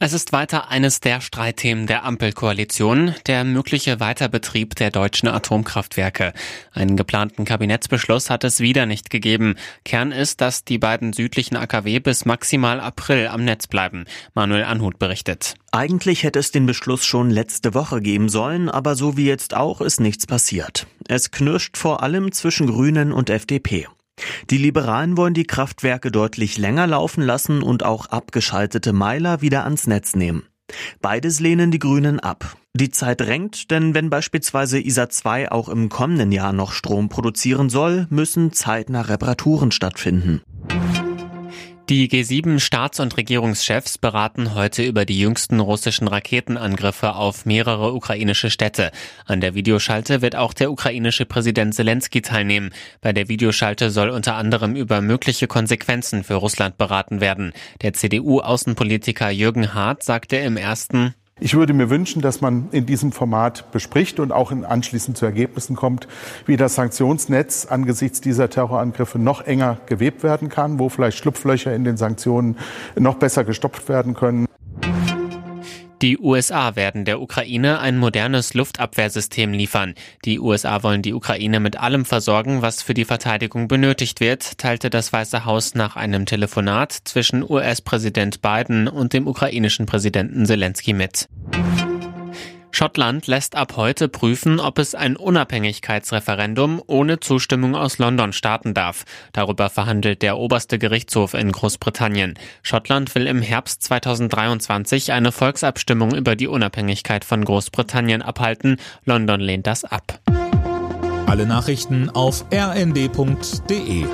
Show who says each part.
Speaker 1: Es ist weiter eines der Streitthemen der Ampelkoalition, der mögliche Weiterbetrieb der deutschen Atomkraftwerke. Einen geplanten Kabinettsbeschluss hat es wieder nicht gegeben. Kern ist, dass die beiden südlichen AKW bis maximal April am Netz bleiben. Manuel Anhut berichtet.
Speaker 2: Eigentlich hätte es den Beschluss schon letzte Woche geben sollen, aber so wie jetzt auch ist nichts passiert. Es knirscht vor allem zwischen Grünen und FDP. Die Liberalen wollen die Kraftwerke deutlich länger laufen lassen und auch abgeschaltete Meiler wieder ans Netz nehmen. Beides lehnen die Grünen ab. Die Zeit drängt, denn wenn beispielsweise ISA 2 auch im kommenden Jahr noch Strom produzieren soll, müssen zeitnah Reparaturen stattfinden.
Speaker 1: Die G7-Staats- und Regierungschefs beraten heute über die jüngsten russischen Raketenangriffe auf mehrere ukrainische Städte. An der Videoschalte wird auch der ukrainische Präsident Zelensky teilnehmen. Bei der Videoschalte soll unter anderem über mögliche Konsequenzen für Russland beraten werden. Der CDU-Außenpolitiker Jürgen Hart sagte im ersten
Speaker 3: ich würde mir wünschen, dass man in diesem Format bespricht und auch anschließend zu Ergebnissen kommt, wie das Sanktionsnetz angesichts dieser Terrorangriffe noch enger gewebt werden kann, wo vielleicht Schlupflöcher in den Sanktionen noch besser gestopft werden können.
Speaker 1: Die USA werden der Ukraine ein modernes Luftabwehrsystem liefern. Die USA wollen die Ukraine mit allem versorgen, was für die Verteidigung benötigt wird, teilte das Weiße Haus nach einem Telefonat zwischen US-Präsident Biden und dem ukrainischen Präsidenten Zelensky mit. Schottland lässt ab heute prüfen, ob es ein Unabhängigkeitsreferendum ohne Zustimmung aus London starten darf. Darüber verhandelt der oberste Gerichtshof in Großbritannien. Schottland will im Herbst 2023 eine Volksabstimmung über die Unabhängigkeit von Großbritannien abhalten. London lehnt das ab.
Speaker 4: Alle Nachrichten auf rnd.de